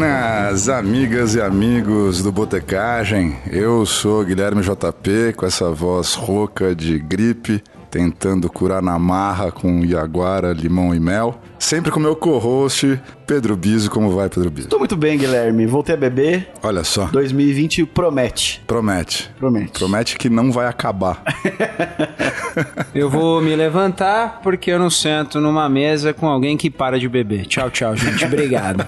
Buenas, amigas e amigos do Botecagem. Eu sou Guilherme JP, com essa voz rouca de gripe, tentando curar na marra com Iaguara, limão e mel. Sempre com meu co-host, Pedro Biso. Como vai, Pedro Biso? Tô muito bem, Guilherme. Voltei a beber. Olha só. 2020 promete. Promete. Promete. Promete que não vai acabar. eu vou me levantar porque eu não sento numa mesa com alguém que para de beber. Tchau, tchau, gente. Obrigado.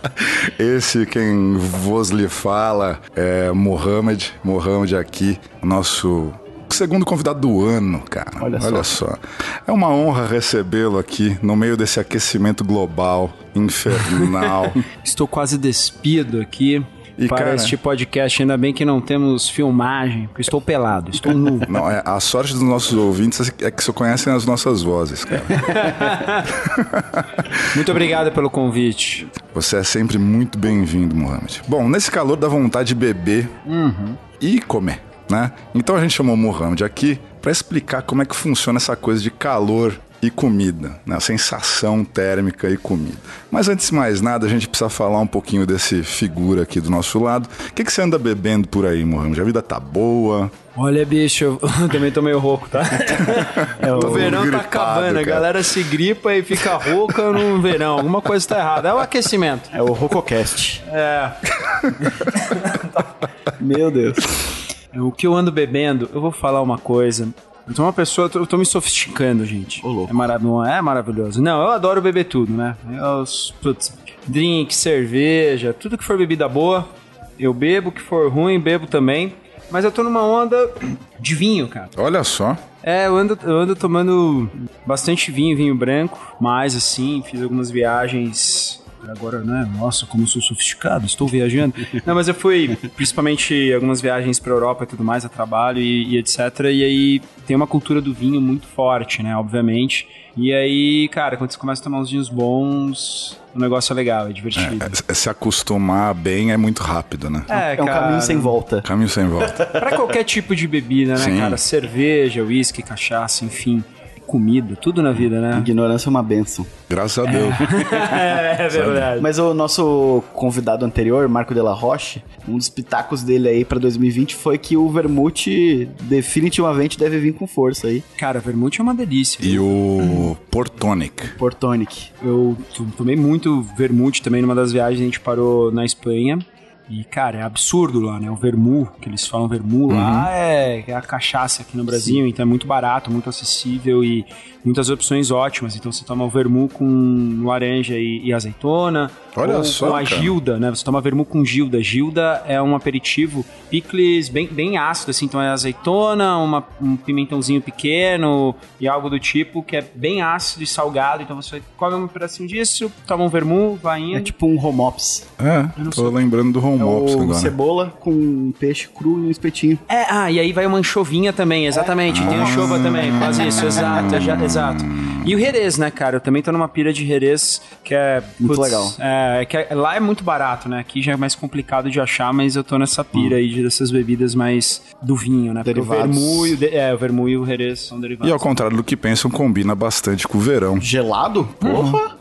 Esse quem vos lhe fala é Mohamed. Mohamed aqui, nosso segundo convidado do ano, cara. Olha, Olha só. só. É uma honra recebê-lo aqui no meio desse aquecimento global infernal. Estou quase despido aqui. E, para cara, este podcast, ainda bem que não temos filmagem, porque estou pelado, estou nu. Não, é, a sorte dos nossos ouvintes é que só conhecem as nossas vozes, cara. muito obrigado pelo convite. Você é sempre muito bem-vindo, Mohamed. Bom, nesse calor dá vontade de beber uhum. e comer né? Então a gente chamou o Mohamed aqui para explicar como é que funciona essa coisa de calor e comida, né? sensação térmica e comida. Mas antes de mais nada, a gente precisa falar um pouquinho desse figura aqui do nosso lado. O que, que você anda bebendo por aí, Mohamed? A vida tá boa? Olha, bicho, eu também tô meio rouco, tá? É, o verão tá gripado, tá acabando, cara. a galera se gripa e fica rouca no verão. Alguma coisa tá errada. É o aquecimento. É o Rococast. É. Meu Deus. O que eu ando bebendo, eu vou falar uma coisa. Eu sou uma pessoa, eu tô, me sofisticando, gente. Ô, é, maravilhoso, é maravilhoso. Não, eu adoro beber tudo, né? Eu, putz, drink, cerveja, tudo que for bebida boa, eu bebo, que for ruim, bebo também. Mas eu tô numa onda de vinho, cara. Olha só. É, eu ando, eu ando tomando bastante vinho, vinho branco, mais assim, fiz algumas viagens agora, né? Nossa, como sou sofisticado, estou viajando. Não, mas eu fui principalmente algumas viagens para Europa e tudo mais, a trabalho e, e, etc. E aí tem uma cultura do vinho muito forte, né? Obviamente. E aí, cara, quando você começa a tomar uns vinhos bons, o negócio é legal, é divertido. É, se acostumar bem é muito rápido, né? É, é um cara... caminho sem volta. Caminho sem volta. para qualquer tipo de bebida, né, Sim. cara? Cerveja, uísque, cachaça, enfim comida, tudo na vida, né? Ignorância é uma benção. Graças a Deus. É, é verdade. Mas o nosso convidado anterior, Marco de la Roche, um dos pitacos dele aí pra 2020 foi que o vermute definitivamente deve vir com força aí. Cara, vermute é uma delícia. E o Portonic. Portonic. Eu tomei muito vermute também numa das viagens, a gente parou na Espanha. E, cara, é absurdo lá, né? O vermu, que eles falam vermu uhum. lá, é, é, a cachaça aqui no Brasil, Sim. então é muito barato, muito acessível e muitas opções ótimas. Então você toma o vermu com laranja e, e azeitona, Olha ou só, com a cara. gilda, né? Você toma vermu com gilda. Gilda é um aperitivo picles bem, bem ácido, assim, então é azeitona, uma, um pimentãozinho pequeno e algo do tipo, que é bem ácido e salgado. Então você come um pedacinho disso, toma um vermu, vai indo. É tipo um homops. É, tô sei. lembrando do homops é agora. cebola com peixe cru e um espetinho. É, ah, e aí vai uma anchovinha também, exatamente. É. Tem ah. anchova também, faz isso, exato, exato. E o Jerez, né, cara? Eu também tô numa pira de Jerez que é... Muito putz, legal. É, que é, lá é muito barato, né? Aqui já é mais complicado de achar, mas eu tô nessa pira hum. aí de dessas bebidas mais do vinho, né? Derivados. Porque o e o, é, o vermu e o Jerez são derivados. E ao contrário do que pensam, combina bastante com o verão. Gelado? Porra!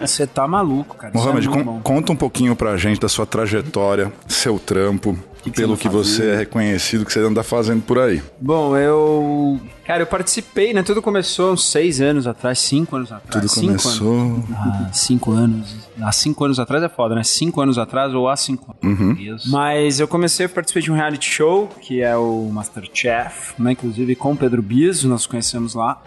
Você tá maluco, cara. Mohamed, é conta um pouquinho pra gente da sua trajetória, seu trampo, que que pelo que você é reconhecido que você anda fazendo por aí. Bom, eu. Cara, eu participei, né? Tudo começou uns seis anos atrás, cinco anos atrás. Tudo cinco começou. Anos. Ah, cinco anos. Há cinco anos atrás é foda, né? Cinco anos atrás ou há cinco anos. Uhum. Mas eu comecei a participar de um reality show, que é o Masterchef, né? Inclusive com o Pedro Biso, nós conhecemos lá.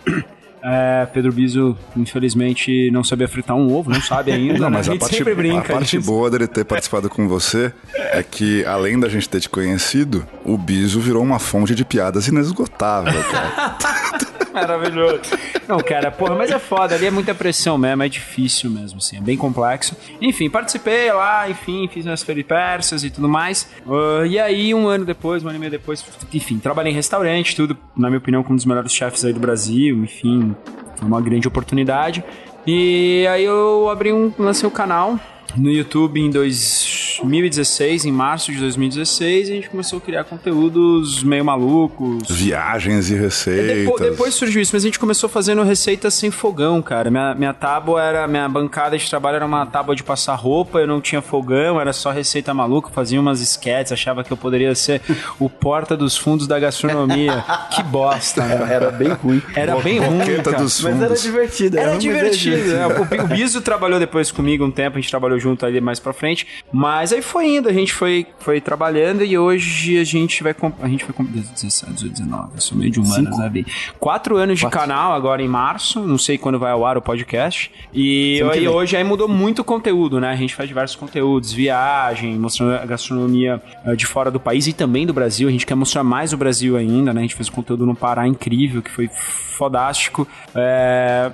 É, Pedro Biso, infelizmente, não sabia fritar um ovo, não sabe ainda. Não, né? mas a, a parte, brinca, a parte boa dele ter participado com você é que, além da gente ter te conhecido, o Biso virou uma fonte de piadas inesgotável, cara. Maravilhoso. Não, cara, porra, mas é foda, ali é muita pressão mesmo, é difícil mesmo, assim, é bem complexo. Enfim, participei lá, enfim, fiz minhas peripécias e tudo mais. Uh, e aí, um ano depois, um ano e meio depois, enfim, trabalhei em restaurante, tudo, na minha opinião, com um dos melhores chefes aí do Brasil, enfim, foi uma grande oportunidade. E aí eu abri um, lancei o um canal no YouTube em dois 2016, em março de 2016, a gente começou a criar conteúdos meio malucos. Viagens e receitas. Depois, depois surgiu isso, mas a gente começou fazendo receitas sem fogão, cara. Minha, minha tábua era, minha bancada de trabalho era uma tábua de passar roupa, eu não tinha fogão, era só receita maluca, fazia umas sketches, achava que eu poderia ser o porta dos fundos da gastronomia. que bosta, Era, era bem ruim. Era bem ruim, cara. dos Mas era divertido. Era ruim, mas divertido. né? O, o Biso trabalhou depois comigo um tempo, a gente trabalhou junto ali mais pra frente. Mas aí foi indo, a gente foi, foi trabalhando e hoje a gente vai. A gente foi com 17, 18, 19. Eu sou meio de humanas, Cinco. né? Quatro anos de canal agora em março. Não sei quando vai ao ar o podcast. E aí vem. hoje aí mudou muito o conteúdo, né? A gente faz diversos conteúdos, viagem, mostrando a gastronomia eh, de fora do país e também do Brasil. A gente quer mostrar mais o Brasil ainda, né? A gente fez conteúdo no Pará incrível, que foi fodástico. É,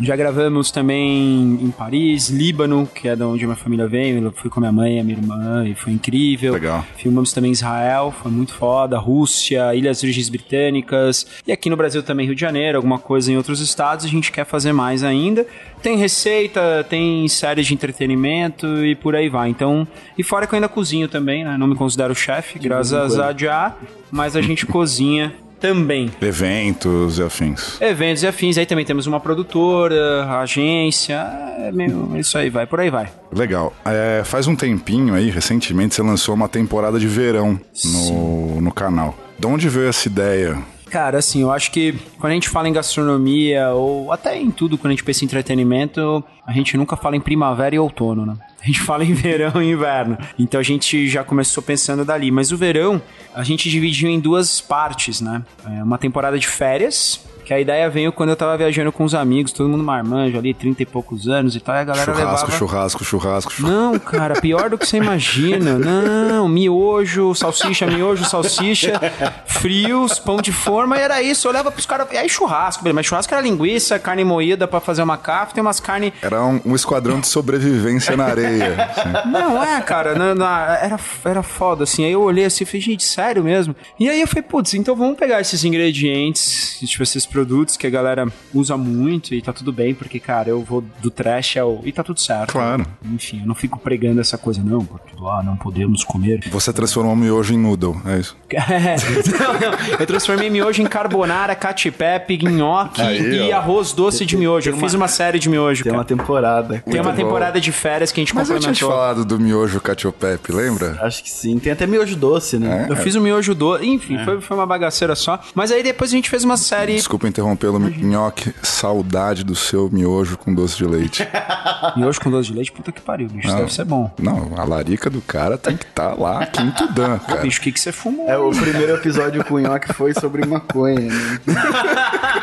já gravamos também em Paris, Líbano, que é de onde minha família veio. Eu fui com minha mãe a minha irmã e foi incrível. Legal. Filmamos também Israel, foi muito foda. Rússia, Ilhas Virgens Britânicas. E aqui no Brasil também Rio de Janeiro, alguma coisa em outros estados. A gente quer fazer mais ainda. Tem receita, tem séries de entretenimento e por aí vai. Então, e fora que eu ainda cozinho também, né? Não me considero chefe, graças a Já, mas a gente cozinha também. Eventos e afins. Eventos e afins, aí também temos uma produtora, agência, é meio, isso aí, vai, por aí vai. Legal. É, faz um tempinho aí, recentemente, você lançou uma temporada de verão no, no canal. De onde veio essa ideia? Cara, assim, eu acho que quando a gente fala em gastronomia, ou até em tudo, quando a gente pensa em entretenimento, a gente nunca fala em primavera e outono, né? A gente fala em verão e inverno. Então a gente já começou pensando dali. Mas o verão, a gente dividiu em duas partes, né? É uma temporada de férias, que a ideia veio quando eu tava viajando com os amigos, todo mundo marmanjo ali, 30 e poucos anos e tal, e a galera Churrasco, levava... churrasco, churrasco, churrasco. Não, cara, pior do que você imagina. Não, miojo, salsicha, miojo, salsicha, frios, pão de forma, e era isso. Eu olhava pros caras. E aí churrasco, mas churrasco era linguiça, carne moída pra fazer uma cafta e umas carnes. Era um, um esquadrão de sobrevivência na areia. assim. Não, é, cara, na- na- era, era foda, assim. Aí eu olhei assim e falei, gente, sério mesmo? E aí eu falei, putz, então vamos pegar esses ingredientes, tipo, esses produtos que a galera usa muito e tá tudo bem, porque, cara, eu vou do trash ao. E tá tudo certo. Claro. Enfim, eu não fico pregando essa coisa, não, porque lá não podemos comer. Você transformou o miojo em noodle, é isso? É, não, não. Eu transformei miojo em carbonara, cacipepe, nhoque Aí, e ó. arroz doce de miojo. Eu fiz uma série de miojo, Tem uma cara. temporada. Tem uma Muito bom. temporada de férias que a gente Mas eu tinha te complementou. falado do miojo cacio-pepe, lembra? Acho que sim. Tem até miojo doce, né? Eu fiz o miojo doce, enfim, foi, foi uma bagaceira só. Mas aí depois a gente fez uma série Desculpa interrompê-lo, nhoque. Saudade do seu miojo com doce de leite. miojo com doce de leite. Puta que pariu, bicho. Isso Não. deve ser bom. Não, a larica do cara tem que estar lá, quinto dan, cara. Bicho, o que, que você fumou? É, o primeiro episódio com o Nhoque foi sobre maconha, né?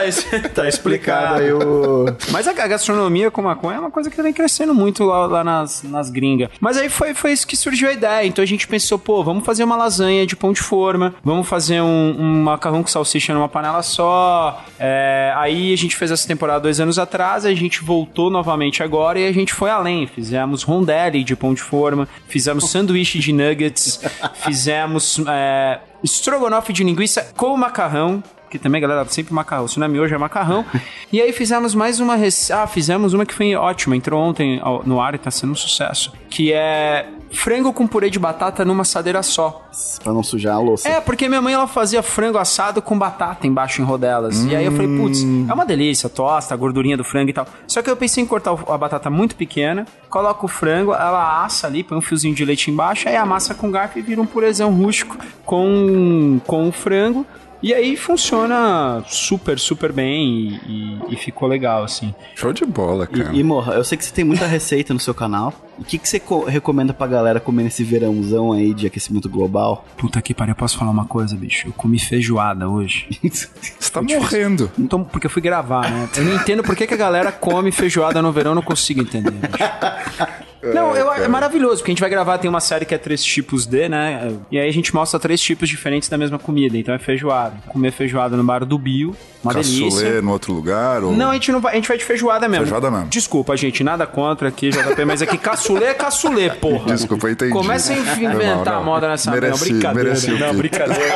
tá, tá Explicado aí o... Mas a a gastronomia com maconha é uma coisa que vem crescendo muito lá, lá nas, nas gringas. Mas aí foi, foi isso que surgiu a ideia. Então a gente pensou, pô, vamos fazer uma lasanha de pão de forma, vamos fazer um, um macarrão com salsicha numa panela só. É, aí a gente fez essa temporada dois anos atrás, a gente voltou novamente agora e a gente foi além. Fizemos rondelli de pão de forma, fizemos sanduíche de nuggets, fizemos é, estrogonofe de linguiça com macarrão. Que também, galera, sempre macarrão. Se não é miojo, é macarrão. e aí fizemos mais uma receita. Ah, fizemos uma que foi ótima. Entrou ontem no ar e tá sendo um sucesso. Que é frango com purê de batata numa assadeira só. Pra não sujar a louça. É, porque minha mãe ela fazia frango assado com batata embaixo em rodelas. E aí eu falei, putz, é uma delícia, tosta, a gordurinha do frango e tal. Só que eu pensei em cortar a batata muito pequena, coloco o frango, ela assa ali, põe um fiozinho de leite embaixo, aí amassa com garfo e vira um purezão rústico com, com o frango. E aí funciona super, super bem e, e- e ficou legal, assim. Show de bola, cara. E, e Morra, eu sei que você tem muita receita no seu canal. O que, que você co- recomenda pra galera comer nesse verãozão aí de aquecimento global? Puta que pariu, eu posso falar uma coisa, bicho? Eu comi feijoada hoje. Você tá morrendo. Então, porque eu fui gravar, né? Eu não entendo por que, que a galera come feijoada no verão, eu não consigo entender. bicho. Não, eu- é maravilhoso, porque a gente vai gravar, tem uma série que é três tipos de, né? E aí a gente mostra três tipos diferentes da mesma comida. Então é feijoada. Comer feijoada no bar do Bio, uma delícia. Caçulê no outro lugar? Ou... Não, a gente não vai, a gente vai de feijoada mesmo. Feijoada mesmo. Desculpa, gente, nada contra aqui, JP, mas aqui caçulê é caçulê, porra. Desculpa, entendi. Começa a inventar não. moda nessa Mereci, não, brincadeira. não, brincadeira.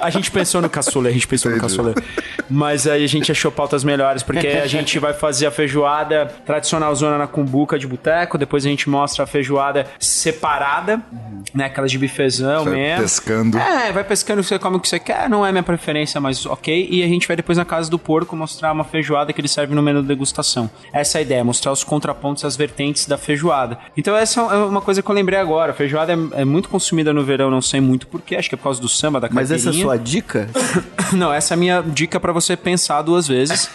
A gente pensou no caçulê, a gente pensou Entendi. no caçulê. Mas aí a gente achou pautas melhores, porque a gente vai fazer a feijoada tradicional zona na cumbuca de boteco, depois a gente gente mostra a feijoada separada, né? Aquelas de bifezão Vai mesmo. pescando. É, vai pescando, você come o que você quer, não é minha preferência, mas ok. E a gente vai depois na casa do porco mostrar uma feijoada que ele serve no menu de degustação. Essa é a ideia, mostrar os contrapontos, as vertentes da feijoada. Então essa é uma coisa que eu lembrei agora. A feijoada é, é muito consumida no verão, não sei muito porquê, acho que é por causa do samba, da Mas essa é a sua dica? Não, essa é a minha dica pra você pensar duas vezes.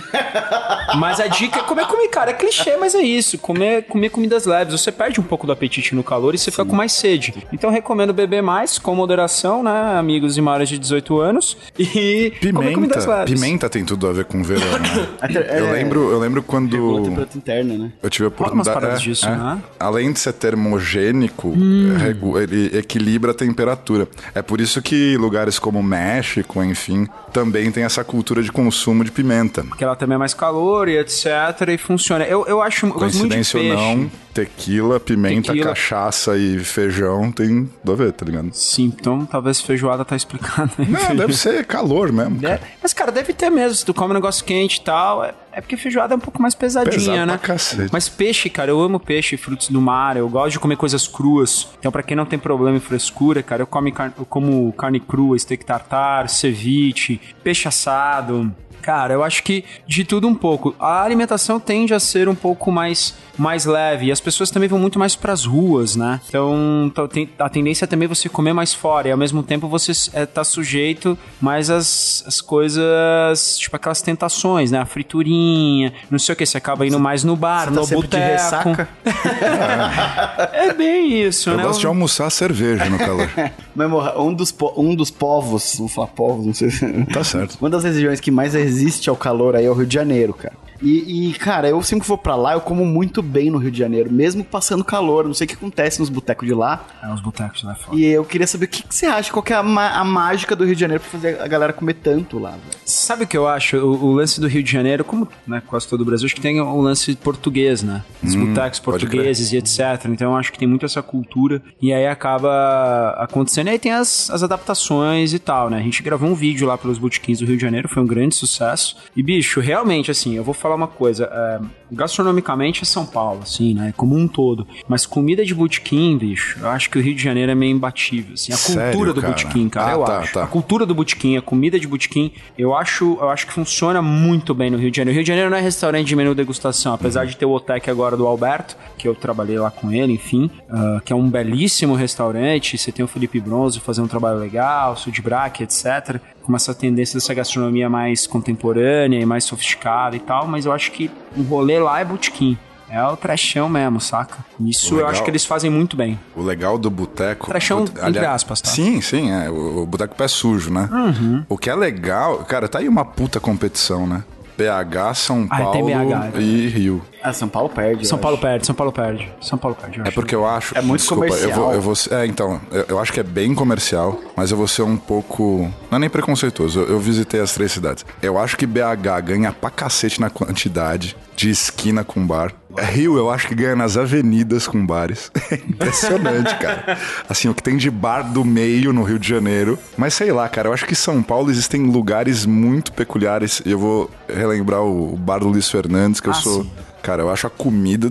mas a dica é comer comer, cara. É clichê, mas é isso. Comer, comer comidas leves. Você perde um pouco do apetite no calor e você fica com mais sede. Então recomendo beber mais, com moderação, né, amigos e maiores de 18 anos. E Pimenta. leves. Pimenta tem tudo a ver com verão, né? Eu é, lembro, eu lembro quando Regula a temperatura interna, né? eu tive a oportunidade. é, disso, é. né? Além de ser termogênico, regu- ele equilibra a temperatura. É por isso que lugares como México, enfim, também tem essa cultura de consumo de pimenta. Porque ela também é mais calor e etc. E funciona. Eu, eu acho eu gosto muito de Coincidência ou não, tequila, pimenta, Tequila. cachaça e feijão tem tudo a ver, tá ligado? Sim, então talvez feijoada tá explicando. Não, deve ser calor mesmo, É, cara. mas, cara, deve ter mesmo. Se tu come um negócio quente e tal, é, é porque feijoada é um pouco mais pesadinha, Pesado né? pra cacete. Mas peixe, cara, eu amo peixe, frutos do mar, eu gosto de comer coisas cruas. Então, pra quem não tem problema em frescura, cara, eu, come car- eu como carne crua, steak tartar, ceviche, peixe assado. Cara, eu acho que de tudo um pouco. A alimentação tende a ser um pouco mais, mais leve e as pessoas também vão muito mais pras ruas, né? Então, tá- a tendência é também você comer mais fora e ao mesmo tempo você é, tá sujeito mais às, às coisas, tipo aquelas tentações, né? A friturinha, não sei o que, você acaba indo mais no bar, Você no tá sempre de boteco. ressaca. É bem isso, Eu né? gosto de almoçar cerveja no calor. Mas, morra, um dos, po- um dos povos, vamos falar povos, não sei se... Tá certo. Uma das regiões que mais resiste ao calor aí é o Rio de Janeiro, cara. E, e, cara, eu sempre que vou pra lá, eu como muito bem no Rio de Janeiro, mesmo passando calor. Não sei o que acontece nos botecos de lá. É, os botecos lá é foda. E eu queria saber o que, que você acha, qual que é a, a mágica do Rio de Janeiro pra fazer a galera comer tanto lá, velho. Sabe o que eu acho? O, o lance do Rio de Janeiro, como né, quase todo o Brasil, acho que tem o lance português, né? Os botecos pode portugueses e etc. Então eu acho que tem muito essa cultura. E aí acaba acontecendo. E aí tem as, as adaptações e tal, né? A gente gravou um vídeo lá pelos botequins do Rio de Janeiro, foi um grande sucesso. E, bicho, realmente, assim, eu vou falar uma coisa. é, gastronomicamente é São Paulo, assim, né? Como um todo. Mas comida de botequim, bicho, eu acho que o Rio de Janeiro é meio imbatível, assim. A Sério, cultura do cara? botequim, cara, Ah, eu tá, acho. tá. A cultura do botequim, a comida de botequim, eu acho, eu acho que funciona muito bem no Rio de Janeiro. O Rio de Janeiro não é restaurante de menu degustação, apesar de ter o Otec agora do Alberto, que eu trabalhei lá com ele, enfim, ah, que é um belíssimo restaurante. Você tem o Felipe Bronze fazendo um trabalho legal, o Braque, etc. Com essa tendência dessa gastronomia mais contemporânea e mais sofisticada e tal, mas eu acho que o rolê lá é botequim. É o trechão mesmo, saca? Isso eu Legal. acho que eles fazem muito bem. O legal do boteco. Trechão, Put- entre aspas, tá? Sim, sim, é. O, o boteco pé sujo, né? Uhum. O que é legal, cara, tá aí uma puta competição, né? PH, São Ah, Paulo tem BH, é e Rio. Ah, São Paulo perde. São eu Paulo acho. perde, São Paulo perde. São Paulo perde. eu É acho. porque eu acho. É muito desculpa, comercial. Eu vou, eu vou, é, então, eu, eu acho que é bem comercial, mas eu vou ser um pouco. Não é nem preconceituoso, eu, eu visitei as três cidades. Eu acho que BH ganha pra cacete na quantidade de esquina com bar. Rio, eu acho que ganha nas avenidas com bares. É impressionante, cara. Assim, o que tem de bar do meio no Rio de Janeiro. Mas sei lá, cara, eu acho que São Paulo existem lugares muito peculiares. E eu vou relembrar o, bar do Luiz Fernandes, que eu Ah, sou. sim. Cara, eu acho a comida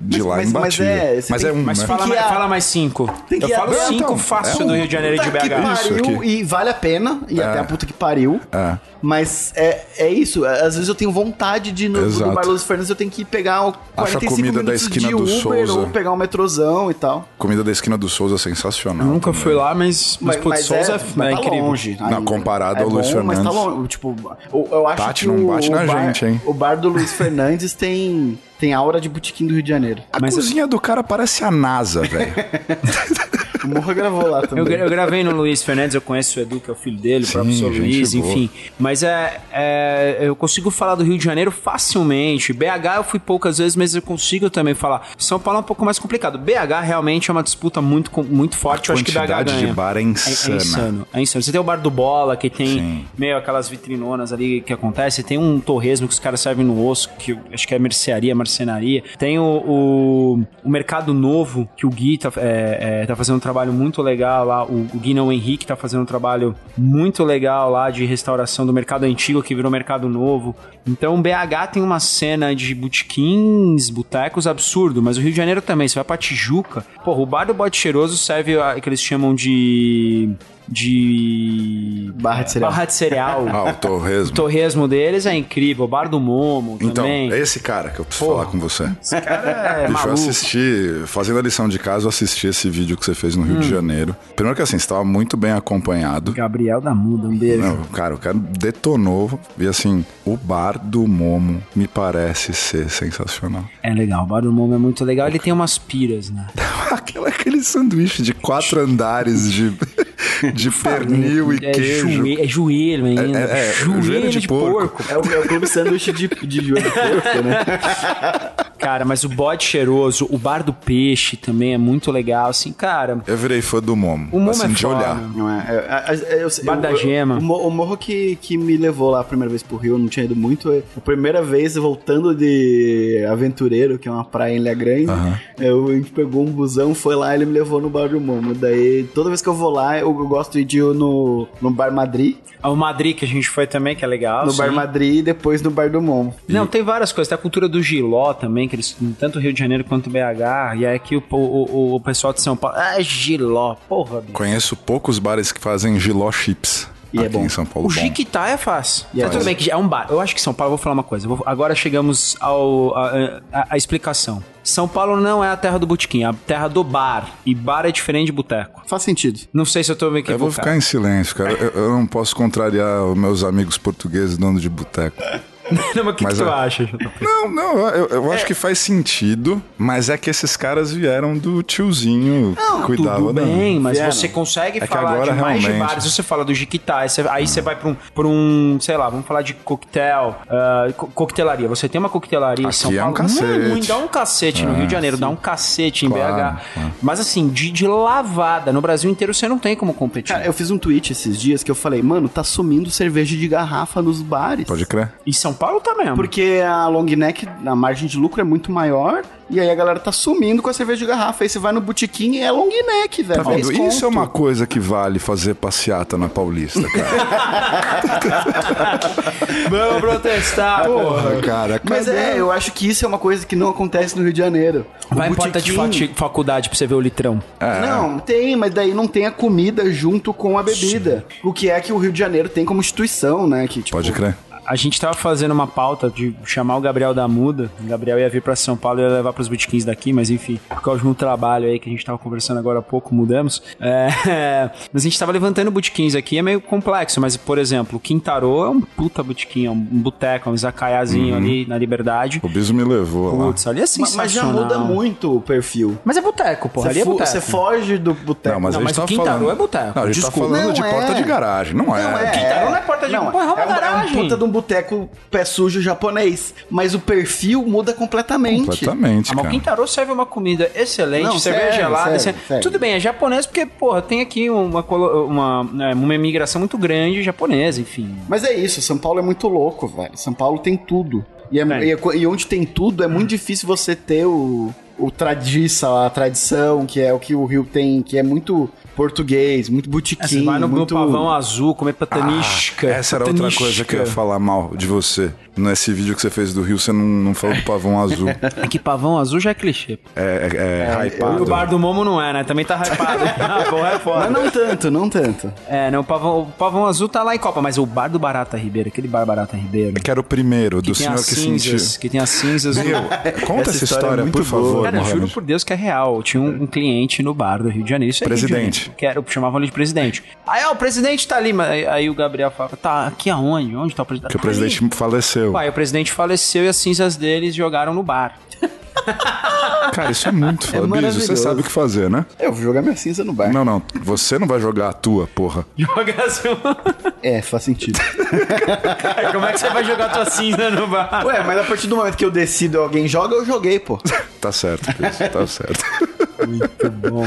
de lá mas- mas imbatível. é, você mas tem- é um, Mas né? fala, mais, a- fala mais cinco. Tem que Eu falo cinco então, fácil é do Rio de Janeiro e de Puta que BH. pariu, Isso aqui. e vale a pena, e até a puta que pariu. É. Mas é, é isso, às vezes eu tenho vontade de ir no, Exato. no Bar Luiz Fernandes, eu tenho que pegar o 45 comida da minutos esquina de do Uber Souza. ou pegar um metrozão e tal. Comida da esquina do Souza é sensacional. Nunca também. fui lá, mas, mas, putz, Souza é, mas é tá incrível. longe. Não, comparado é ao Luiz bom, Mas tá Fernandes. longe. Tipo, eu, eu acho Bate, que não o, bate o na bar, gente, hein? O bar do Luiz Fernandes tem, tem aura de botequim do Rio de Janeiro. A Mas- cozinha do cara parece a NASA, velho. O Morra gravou lá Eu, também. gra- eu gravei no Luiz Fernandes, eu conheço o Edu, que é o filho dele, o professor gente Luiz, boa. enfim. Mas é, é, eu consigo falar do Rio de Janeiro facilmente. BH eu fui poucas vezes, mas eu consigo também falar. São Paulo é um pouco mais complicado. BH realmente é uma disputa muito, muito forte. Eu acho que BH quantidade ganha. de bar é insana. É, insano, é insano. Você tem o bar do Bola, que tem Sim. meio aquelas vitrinonas ali que acontece. Tem um torresmo que os caras servem no osso, que eu acho que é mercearia, marcenaria. Tem o, o, o Mercado Novo, que o Gui tá, é, é, tá fazendo um trabalho trabalho muito legal lá. O, Guinão Henrique tá fazendo um trabalho muito legal lá de restauração do mercado antigo que virou mercado novo. Então, BH tem uma cena de botequins, botecos absurdo, mas o Rio de Janeiro também. Você vai pra Tijuca, porra, o bar do Bote Cheiroso serve a, que eles chamam de de barra de cereal. Barra de cereal. Ah, o torresmo. O torresmo deles é incrível. O bar do Momo então, também. é esse cara que eu preciso Pô, falar com você. Esse cara é Deixa maluco. eu assistir, fazendo a lição de casa, eu assisti esse vídeo que você fez no Rio hum. de Janeiro. Primeiro que assim, você estava muito bem acompanhado. Gabriel da Muda, um beijo. Não, cara, o cara detonou. E assim, o bar do Momo me parece ser sensacional. É legal, o bar do Momo é muito legal. Ele tem umas piras, né? Aquela, aquele sanduíche de quatro andares de, de pernil e é queijo. Joelho, é joelho ainda. É, é, joelho, joelho de, de porco. porco. É o, é o clube sanduíche de, de joelho de porco, né? Cara, mas o bode cheiroso, o bar do peixe também é muito legal, assim, cara. Eu virei fã do Momo. O Momo assim, é de foda. olhar. Não é, é, é eu, bar eu, da gema. O, o morro que, que me levou lá a primeira vez pro Rio, eu não tinha ido muito. é A primeira vez voltando de Aventureiro, que é uma praia em Ilha Grande, Aham. eu, a gente pegou um busão, foi lá e ele me levou no bar do Momo. Daí, toda vez que eu vou lá, eu, eu gosto de ir no, no Bar Madrid. O Madrid, que a gente foi também, que é legal. No sim. Bar Madrid e depois no Bar do Momo. Não, tem várias coisas. Tem a cultura do giló também, que eles, tanto Rio de Janeiro quanto BH, e é que o, o, o pessoal de São Paulo. Ah, giló, porra, bicho. Conheço poucos bares que fazem giló chips. E é aqui bom. em São Paulo. O. Jiquitá é fácil. E é Tudo bem que é um bar. Eu acho que São Paulo, eu vou falar uma coisa. vou- agora chegamos ao a, a- a explicação. São Paulo não é a terra do botequim, é a terra do bar. E bar é diferente de boteco. Faz sentido. Não sei se eu tô meio Eu vou ficar em silêncio, cara. Eu, eu não posso contrariar os meus amigos portugueses dono de boteco. não, mas o que, Mas que tu é- acha? Não, não, eu, eu acho que faz sentido, mas é que esses caras vieram do tiozinho que cuidava Tudo da- bem, mas Vieram. você consegue É que falar agora de mais de realmente- bares. Você fala do Jiquitá, aí você, aí você vai pra um, pra um, sei lá, vamos falar de coquetel, ah, co- coquetelaria. Você tem uma coquetelaria em Aqui São é um Paulo. cacete. muito, dá um cacete no É, Rio de Janeiro, dá um cacete em Claro, BH. Mas assim, de, de lavada. No Brasil inteiro você não tem como competir. Cara, eu fiz um tweet esses dias que eu falei, mano, tá sumindo cerveja de garrafa nos bares. Pode crer? Em São Paulo tá mesmo. Porque a long neck, a margem de lucro é muito maior, e aí a galera tá sumindo com a cerveja de garrafa. Aí você vai no botequim e é long neck, velho. Tá vendo? 10 Isso é uma coisa que vale fazer passeata na Paulista, cara. Vamos protestar, porra. cara. Mas cadê? é, eu acho que isso é uma coisa que não acontece no Rio de Janeiro. O Vai em porta de botequim- faculdade pra você ver o litrão. É. Não, tem, mas daí não tem a comida junto com a bebida. O que é que o Rio de Janeiro tem como instituição, né? Que, tipo, Pode crer. A gente tava fazendo uma pauta de chamar o Gabriel da Muda. O Gabriel ia vir pra São Paulo e ia levar pros botequins daqui, mas enfim, por causa de um trabalho aí que a gente tava conversando agora há pouco, mudamos. É, mas a gente tava levantando botequins aqui, é meio complexo, mas por exemplo, o Quintarô é um puta botequim, é um boteco, um izakaiazinho ali na Liberdade. O Biso me levou lá. Putz, ali é Mas, mas sensacional. já muda muito o perfil. Mas é boteco, porra. Ali Você é boteco. Você foge do boteco. Não, mas Não, mas o Quintarô falando... é boteco. Não, a gente Desculpa. tá falando Não de é. porta de garagem. Não é. Não, é. Quintarô não é porta de- Não, é uma é, um, é garagem. um puta de um boteco pé sujo japonês. Mas o perfil muda completamente. Completamente, Ah, mas o cara. Quintarô serve uma comida excelente, Não, cerveja serve, gelada. serve, serve. serve. Tudo bem, é japonês porque, porra, tem aqui uma, uma, né, uma imigração muito grande japonesa, enfim. Mas é isso, São Paulo é muito louco, velho. São Paulo tem tudo. E, é- e é- e onde tem tudo, é muito difícil você ter o, o tradiça, a tradição, que é o que o Rio tem, que é muito português, muito É, botiquim, você vai no, muito... pavão azul comer Ah, patanisca. essa era outra patanisca. coisa que eu ia falar mal de você. Nesse vídeo que você fez do Rio, você não, não falou do pavão azul. É que pavão azul já é clichê. É, é, é, E hypado. o bar do Momo não é, né? Também tá hypado. ah, porra, é Mas foda. não tanto, não tanto. É, não, o pavão, o pavão azul tá lá em Copa, mas o bar do Barata Ribeiro, aquele bar Barata Ribeiro. Que era o primeiro, do senhor que cinzas, sentiu. que tem as cinzas. Meu, conta Essa essa, história é por boa. favor, Cara, eu juro por Deus que é real. Tinha um, um cliente no bar do Rio de Janeiro. Isso é de Presidente. Que era, chamavam ele de presidente. Aí, ó, o presidente tá ali. mas Aí, aí o Gabriel fala, tá, aqui aonde? Onde tá o presidente? Que o "Tá ali." presidente faleceu. Pai, o presidente faleceu e as cinzas deles jogaram no bar. Cara, isso é muito foda. Biso, você sabe o que fazer, né? Eu vou jogar minha cinza no bar. Não, não. Você não vai jogar a tua, porra. Joga assim. É, faz sentido. Como é que você vai jogar tua cinza no bar? Ué, mas a partir do momento que eu decido alguém joga, eu joguei, pô. Tá certo, Biso, tá certo. Muito bom.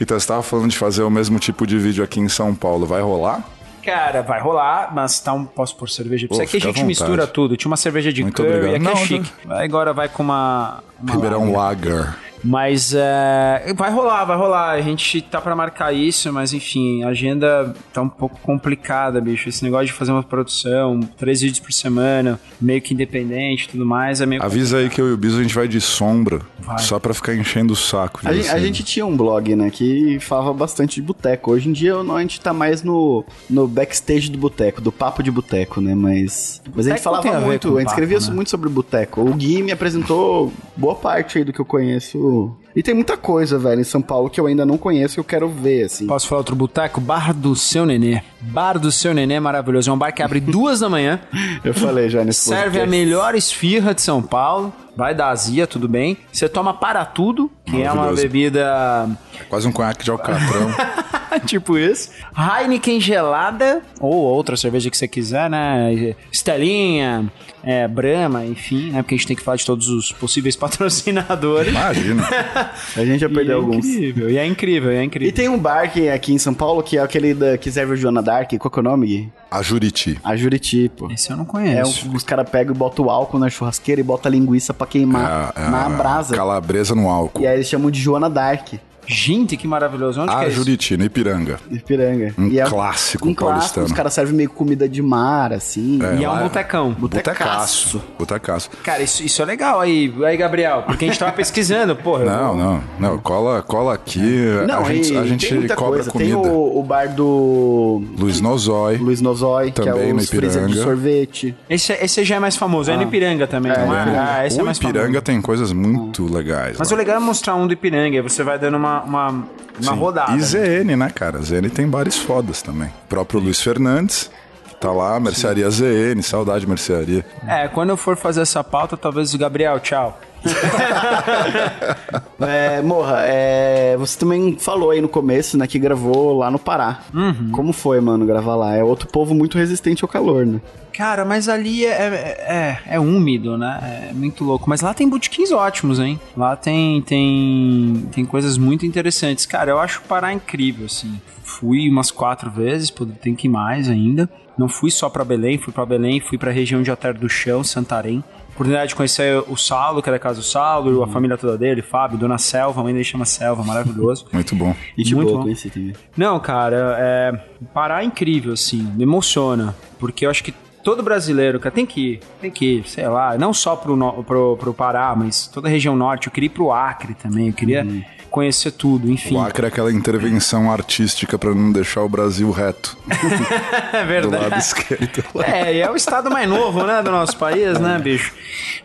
Então, você tava falando de fazer o mesmo tipo de vídeo aqui em São Paulo. Vai rolar? Cara, vai rolar, mas tá um. Posso pôr cerveja pra você? Aqui a gente mistura tudo. Tinha uma cerveja de Muito curry, obrigado. aqui Não, é chique. Agora vai com uma. uma Ribeirão lager. Lager. Mas é, vai rolar, vai rolar. A gente tá para marcar isso, mas enfim, a agenda tá um pouco complicada, bicho. Esse negócio de fazer uma produção, três vídeos por semana, meio que independente e tudo mais, é meio. Avisa aí que eu e o Biso a gente vai de sombra, vai. só para ficar enchendo o saco. A gente, a gente, tinha um blog, né, que falava bastante de boteco. Hoje em dia a gente tá mais no, no backstage do boteco, do papo de boteco, né? Mas, mas a gente falava a muito, a gente escrevia né? muito sobre boteco. O Gui me apresentou boa parte aí do que eu conheço e tem muita coisa, velho, em São Paulo que eu ainda não conheço e eu quero ver, assim. Posso falar outro boteco? Bar do Seu Nenê. Bar do Seu Nenê é maravilhoso. É um bar que abre duas da manhã. eu falei já nesse Serve podcast. a melhor esfirra de São Paulo. Vai dar azia, tudo bem. Você toma para tudo, que é uma bebida... É quase um conhaque de alcatrão. tipo isso. Heineken gelada, ou outra cerveja que você quiser, né? Estelinha, é, Brahma, enfim, né? Porque a gente tem que falar de todos os possíveis patrocinadores. Imagina. a gente já perdeu e é alguns. Incrível, e é incrível, é incrível. E tem um bar que, aqui em São Paulo que é aquele da, que serve o Joana Dark. Qual que é o nome, A Juriti. A Juriti, pô. Esse eu não conheço. É, os caras pegam e botam o álcool na churrasqueira e botam a linguiça pra queimar é, é na brasa. Calabresa no álcool. E aí eles chamam de Joana Dark. Gente, que maravilhoso. Onde ah, que é Juriti, no Ipiranga. Ipiranga. Um e clássico é um paulistano. os caras servem meio comida de mar, assim. É, e é um botecão. Botecaço. Botecaço. Cara, isso, isso é legal aí, aí, Gabriel, porque a gente tava pesquisando, porra. Não, não, não. Cola, cola aqui. Não, a gente, a gente cobra coisa. comida. Tem o, o, bar do... Luiz Nozói. Luiz Nozói, também que é no Ipiranga. de sorvete. Esse, esse já é mais famoso, ah. é no ah. Ipiranga também, é, não é? Ah, esse o é mais Ipiranga famoso. tem coisas muito ah. legais. Mas lá. o legal é mostrar um do Ipiranga, aí você vai dando uma, uma uma Sim. rodada. E ZN, né? né, cara? ZN tem bares fodas também. O próprio Luiz Fernandes. Tá lá, Mercearia Sim. ZN, saudade Mercearia. É, quando eu for fazer essa pauta, talvez o Gabriel, tchau. é, Morra, é, você também falou aí no começo, né, que gravou lá no Pará. Uhum. Como foi, mano, gravar lá? É outro povo muito resistente ao calor, né? Cara, mas ali é, é, é, é úmido, né? É muito louco. Mas lá tem botequins ótimos, hein? Lá tem, tem, tem coisas muito interessantes. Cara, eu acho o Pará incrível, assim. Fui umas quatro vezes, tem que ir mais ainda. Não fui só para Belém, fui para Belém, fui para a região de Alter do Chão, Santarém oportunidade de conhecer o Saulo, que é da casa do Saulo, uhum. a família toda dele, Fábio, Dona Selva, a mãe dele chama Selva, maravilhoso. Muito bom. E de Muito boa, conheci também. Não, cara, é, Pará é incrível, assim, me emociona, porque eu acho que todo brasileiro, cara, tem que ir, tem que ir, sei lá, não só pro, pro, pro Pará, mas toda a região norte, eu queria ir pro Acre também, eu queria... Uhum conhecer tudo, enfim. O Acre é aquela intervenção artística para não deixar o Brasil reto. é verdade. Do lado esquerdo. É, e é o estado mais novo, né, do nosso país, né, bicho?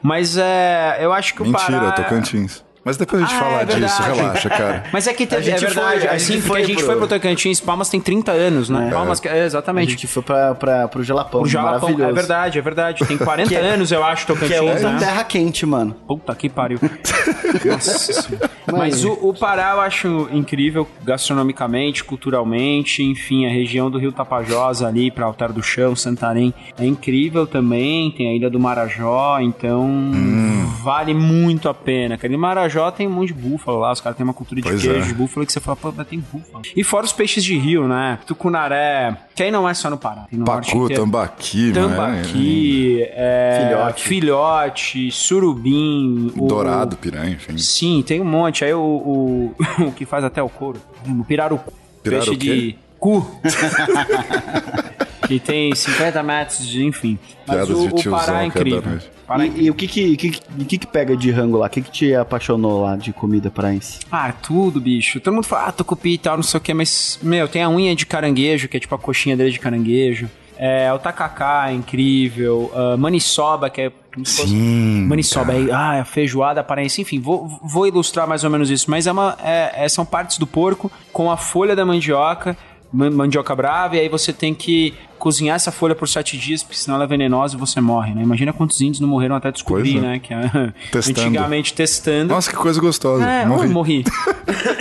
Mas é, eu acho que Mentira, o Pará... Mentira, Tocantins. Mas depois a gente ah, fala é disso, relaxa, cara. Mas é que teve, é verdade, foi, assim, a porque a gente pro... foi pro Tocantins, Palmas tem 30 anos, né? É. Palmas, é, exatamente. A gente foi pra, pra, pro Jalapão, pro Jalapão, é verdade, é verdade. Tem 40 é, anos, eu acho, Tocantins, Que é outra né? terra quente, mano. Puta que pariu. Nossa Mas o, o, Pará eu acho incrível, gastronomicamente, culturalmente, enfim, a região do Rio Tapajós ali, pra Altar do Chão, Santarém, é incrível também, tem a Ilha do Marajó, então hum. Vale muito a pena. Aquele Marajó Marajó tem um monte de búfalo lá, os caras têm uma cultura de pois queijo é. de búfalo que você fala, pô, mas tem búfalo. E fora os peixes de rio, né? Tucunaré, que aí não é só no Pará. Tem no Pacu, tambaqui, Tambaqui, é, filhote. filhote, surubim. Dourado, o... piranha, enfim. Sim, tem um monte. Aí o, o, o que faz até o couro, o pirarucu. Piraru peixe de cu. que tem 50 metros de, enfim. Mas o, o Pará é incrível. E, e, o que que, que, que, que pega de rango lá? O que que te apaixonou lá de comida paraense? Ah, tudo, bicho. Todo mundo fala, ah, tucupi e tal, não sei o que, mas, meu, tem a unha de caranguejo, que é tipo a coxinha dele de caranguejo. É, o tacacá é incrível. Uh, maniçoba, que é Sim, maniçoba, é, ah, a feijoada paraense, enfim, vou, vou ilustrar mais ou menos isso, mas é uma, é, é, são partes do porco com a folha da mandioca mandioca brava, e aí você tem que cozinhar essa folha por sete dias, porque senão ela é venenosa e você morre, né? Imagina quantos índios não morreram até descobrir, é. né? Que é, testando. antigamente testando. Nossa, que coisa gostosa. É, morri. morri.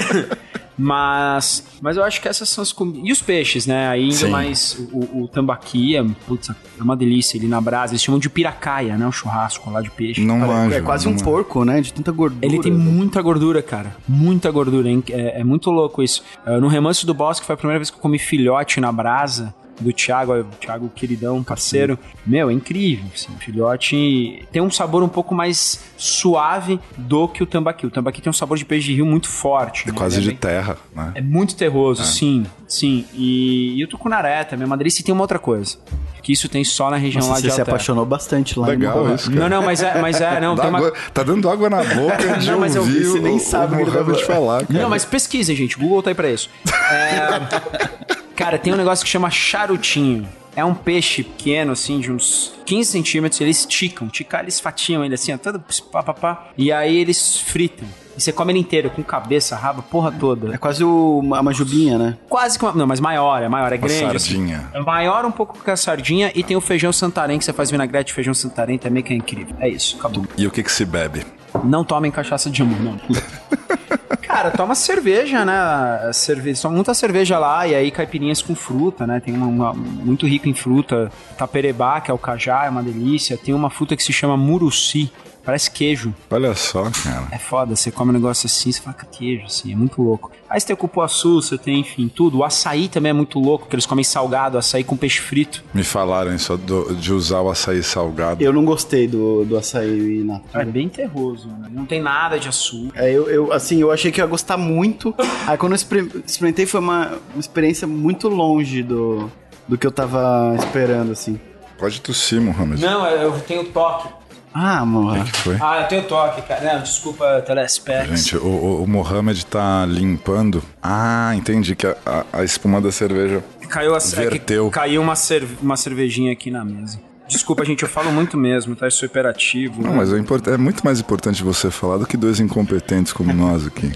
Mas, mas eu acho que essas são as comidas. E os peixes, né? Ainda Sim. mais o, o tambaqui, é, putz, é uma delícia ali na brasa. Eles chamam de piracaia, né? O churrasco lá de peixe. Não manjo, É quase um porco, né? De tanta gordura. Ele tem muita gordura, cara. Muita gordura. É, é muito louco isso. Uh, no Remanso do Bosque foi a primeira vez que eu comi filhote na brasa. Do Thiago, o Thiago queridão, parceiro. Meu, é incrível, assim, o filhote tem um sabor um pouco mais suave do que o tambaqui. O tambaqui tem um sabor de peixe de rio muito forte. É né? quase é de bem... terra, né? É muito terroso, é. sim, sim. E, e o tucunaré também, delícia. E tem uma outra coisa que isso tem só na região Nossa, lá de Você se apaixonou bastante lá Legal em isso, cara. Não, não, mas é, mas é não, tem uma... Tá dando água na boca de não, mas ouvir eu, você nem sabe o que eu vou te falar. Cara. Não, mas pesquisem, gente. Google tá aí pra isso. É... cara, tem um negócio que chama charutinho. É um peixe pequeno, assim, de uns 15 centímetros. Eles esticam. Ticar, eles fatiam ele assim, ó, todo pá, pá, pá. E aí eles fritam. E você come ele inteiro, com cabeça, rabo, porra toda. É quase o, a majubinha, né? Quase que uma, Não, mas maior, é maior, é uma grande. Assim. Sardinha. Assim. É maior um pouco que a sardinha e tem o feijão santarém, que você faz vinagrete de feijão santarém também, que é incrível. É isso, acabou. E o que que se bebe? Não tomem cachaça de amor, não. Cara, toma cerveja, né? Cerveja, toma muita cerveja lá e aí caipirinhas com fruta, né? Tem uma, uma, muito rico em fruta. Taperebá, que é o cajá, é uma delícia. Tem uma fruta que se chama muruci, Parece queijo. Olha só, cara. É foda, você come um negócio assim, você fala que queijo, assim, é muito louco. Aí você tem o cupuaçu, você tem, enfim, tudo. O açaí também é muito louco, que eles comem salgado, açaí com peixe frito. Me falaram do, de usar o açaí salgado. Eu não gostei do, do açaí natura. É bem terroso, né? Não tem nada de açúcar. É, eu, eu, assim, eu achei que ia gostar muito. Aí quando eu experimentei foi uma, uma experiência muito longe do, do que eu tava esperando, assim. Pode tossir, Mohamed. Não, eu tenho toque. Ah, Mohamed. que foi? Ah, eu tenho toque, cara. Não, desculpa, telespects. Gente, o, o, o Mohamed tá limpando. Ah, entendi que a, a, a espuma da cerveja caiu a, verteu. É caiu uma, cerve, uma cervejinha aqui na mesa. Desculpa, gente, eu falo muito mesmo, tá? Eu sou hiperativo. Não, né? mas é, import... é, muito mais importante você falar do que dois incompetentes como nós aqui.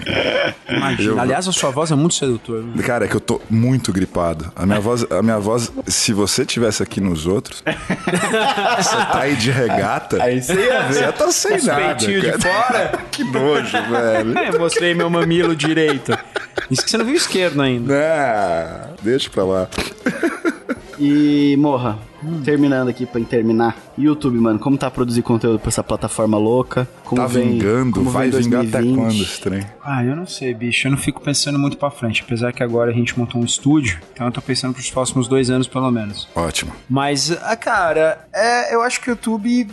Imagina. Eu... Aliás, a sua voz é muito sedutora. Né? Cara, é que eu tô muito gripado. A minha voz, a minha voz se você tivesse aqui nos outros, você tá aí de regata, aí você ia ver. Você tá sem Os nada. de fora. que nojo, velho. Eu mostrei meu mamilo direito. Isso que você não viu esquerdo ainda. Ah, deixa pra lá. E, morra, hum. terminando aqui pra terminar. YouTube, mano, como tá a produzir conteúdo pra essa plataforma louca? Como tá vem, vingando? Como vai vem vingar até quando esse trem? Ah, eu não sei, bicho. Eu não fico pensando muito pra frente. Apesar que agora a gente montou um estúdio, então eu tô pensando pros próximos dois anos, pelo menos. Ótimo. Mas, ah, cara, é, eu acho que o YouTube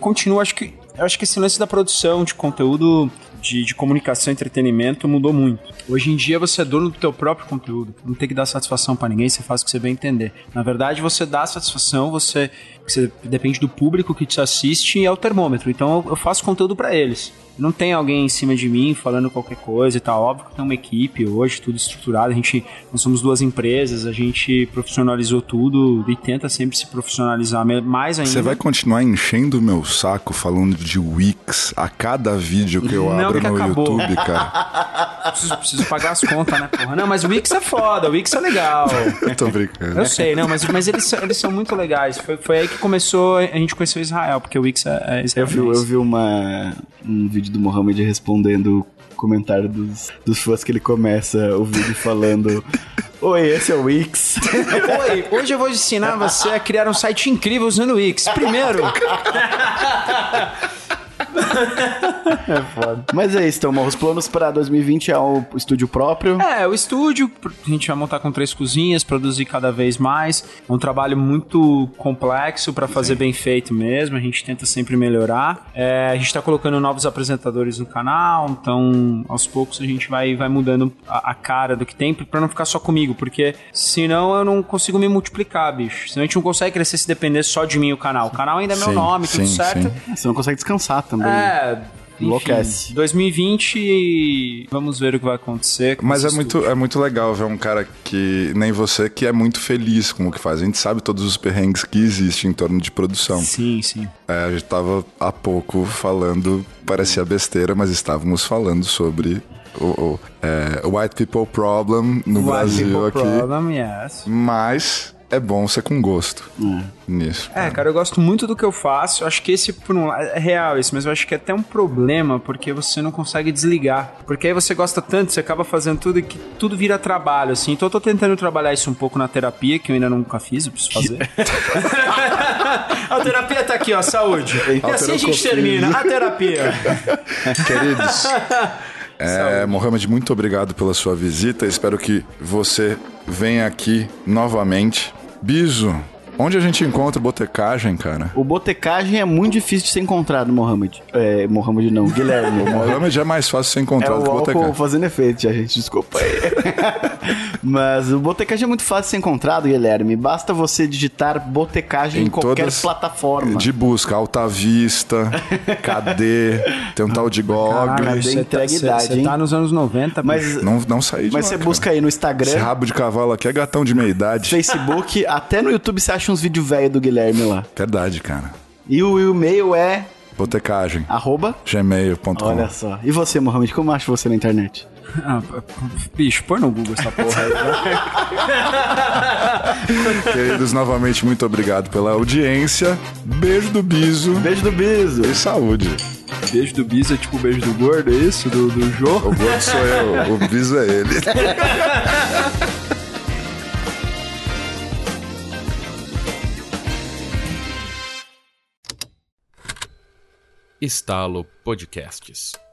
continua, acho que. Eu acho que esse lance da produção de conteúdo de, de comunicação e entretenimento mudou muito. Hoje em dia você é dono do teu próprio conteúdo. Não tem que dar satisfação para ninguém, você faz o que você bem entender. Na verdade, você dá satisfação, você, você depende do público que te assiste e é o termômetro. Então eu faço conteúdo para eles não tem alguém em cima de mim falando qualquer coisa e tal. Óbvio que tem uma equipe hoje, tudo estruturado. A gente, nós somos duas empresas, a gente profissionalizou tudo e tenta sempre se profissionalizar mais ainda. Você vai continuar enchendo o meu saco falando de Wix a cada vídeo que eu não, abro que no acabou. YouTube, cara. Preciso, preciso, pagar as contas, né, porra? Não, mas o Wix é foda, o Wix é legal. Tô brincando. Eu sei, não, mas, mas eles, eles são muito legais. Foi, foi aí que começou, a gente conheceu Israel, porque o Wix é, é Eu vi, eu vi uma, um vídeo vídeo do Mohamed respondendo o comentário dos, dos fãs que ele começa o vídeo falando. Oi, esse é o Wix. Oi, hoje eu vou ensinar você a criar um site incrível usando o Wix. Primeiro. é foda. Mas é isso, então, os planos para 2020 é o estúdio próprio? É, o estúdio, a gente vai montar com três cozinhas, produzir cada vez mais. É um trabalho muito complexo para fazer Sim. bem feito mesmo, a gente tenta sempre melhorar. É, a gente tá colocando novos apresentadores no canal, então aos poucos a gente vai, vai mudando a, a cara do que tem para não ficar só comigo, porque senão eu não consigo me multiplicar, bicho. Senão a gente não consegue crescer se depender só de mim o canal. O canal ainda é meu sim, nome, tudo sim, certo. Sim. Você não consegue descansar também. É. Enlouquece. 2020, vamos ver o que vai acontecer. Mas é muito, é muito legal ver um cara que, nem você, que é muito feliz com o que faz. A gente sabe todos os perrengues que existem em torno de produção. Sim, sim. É, a gente tava há pouco falando, parecia besteira, mas estávamos falando sobre o, o é, White People Problem no White Brasil people aqui. Problem, yes. Mas é bom ser com gosto hum. nisso. É, cara, eu gosto muito do que eu faço. Eu acho que esse, por um lado, é real isso, mas eu acho que é até um problema porque você não consegue desligar. Porque aí você gosta tanto, você acaba fazendo tudo que tudo vira trabalho, assim. Então eu tô tentando trabalhar isso um pouco na terapia, que eu ainda nunca fiz, eu preciso fazer. a terapia tá aqui, ó, saúde. E assim a gente termina. A terapia. Queridos. É, Mohamed, muito obrigado pela sua visita. Espero que você vem aqui novamente. Biso, Onde a gente encontra botecagem, cara? O botecagem é muito difícil de ser encontrado, Mohamed. É, Mohamed não, Guilherme. o Mohamed é mais fácil de ser encontrado é que o botecagem. fazendo efeito, já, gente, desculpa aí. Mas o botecagem é muito fácil de ser encontrado, Guilherme. Basta você digitar botecagem em, em qualquer plataforma. De busca, Alta Vista, KD, tem um tal de GOG. Caralho, você tá, idade, Você tá nos anos 90, mas não, não saí de Mas você busca aí no Instagram. Esse rabo de cavalo aqui é gatão de meia idade. Facebook, até no YouTube você acha acha uns vídeos velhos do Guilherme lá. Verdade, cara. E o e-mail é. Botecagem. Arroba? Gmail.com. Olha só. E você, Mohamed, como acha você na internet? Ah, bicho, põe no Google essa porra aí. Né? Queridos, novamente, muito obrigado pela audiência. Beijo do Biso. Beijo do Biso. E saúde. Beijo do Biso é tipo o beijo do gordo, é isso? Do, do Jô? O gordo sou eu, o Biso é ele. Estalo Podcasts.